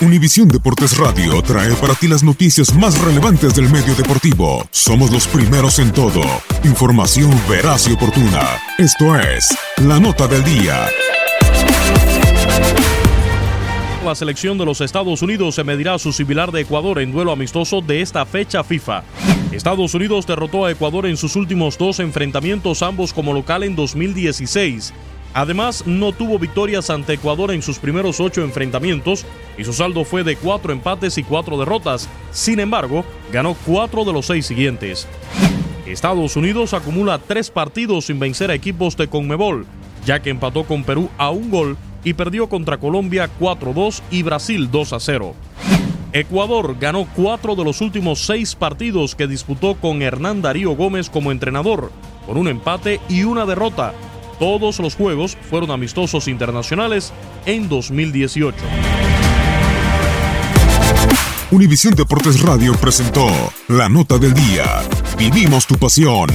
Univisión Deportes Radio trae para ti las noticias más relevantes del medio deportivo. Somos los primeros en todo. Información veraz y oportuna. Esto es La Nota del Día. La selección de los Estados Unidos se medirá a su similar de Ecuador en duelo amistoso de esta fecha FIFA. Estados Unidos derrotó a Ecuador en sus últimos dos enfrentamientos, ambos como local en 2016 Además, no tuvo victorias ante Ecuador en sus primeros ocho enfrentamientos y su saldo fue de cuatro empates y cuatro derrotas. Sin embargo, ganó cuatro de los seis siguientes. Estados Unidos acumula tres partidos sin vencer a equipos de Conmebol, ya que empató con Perú a un gol y perdió contra Colombia 4-2 y Brasil 2-0. Ecuador ganó cuatro de los últimos seis partidos que disputó con Hernán Darío Gómez como entrenador, con un empate y una derrota, todos los juegos fueron amistosos internacionales en 2018. Univisión Deportes Radio presentó la nota del día. Vivimos tu pasión.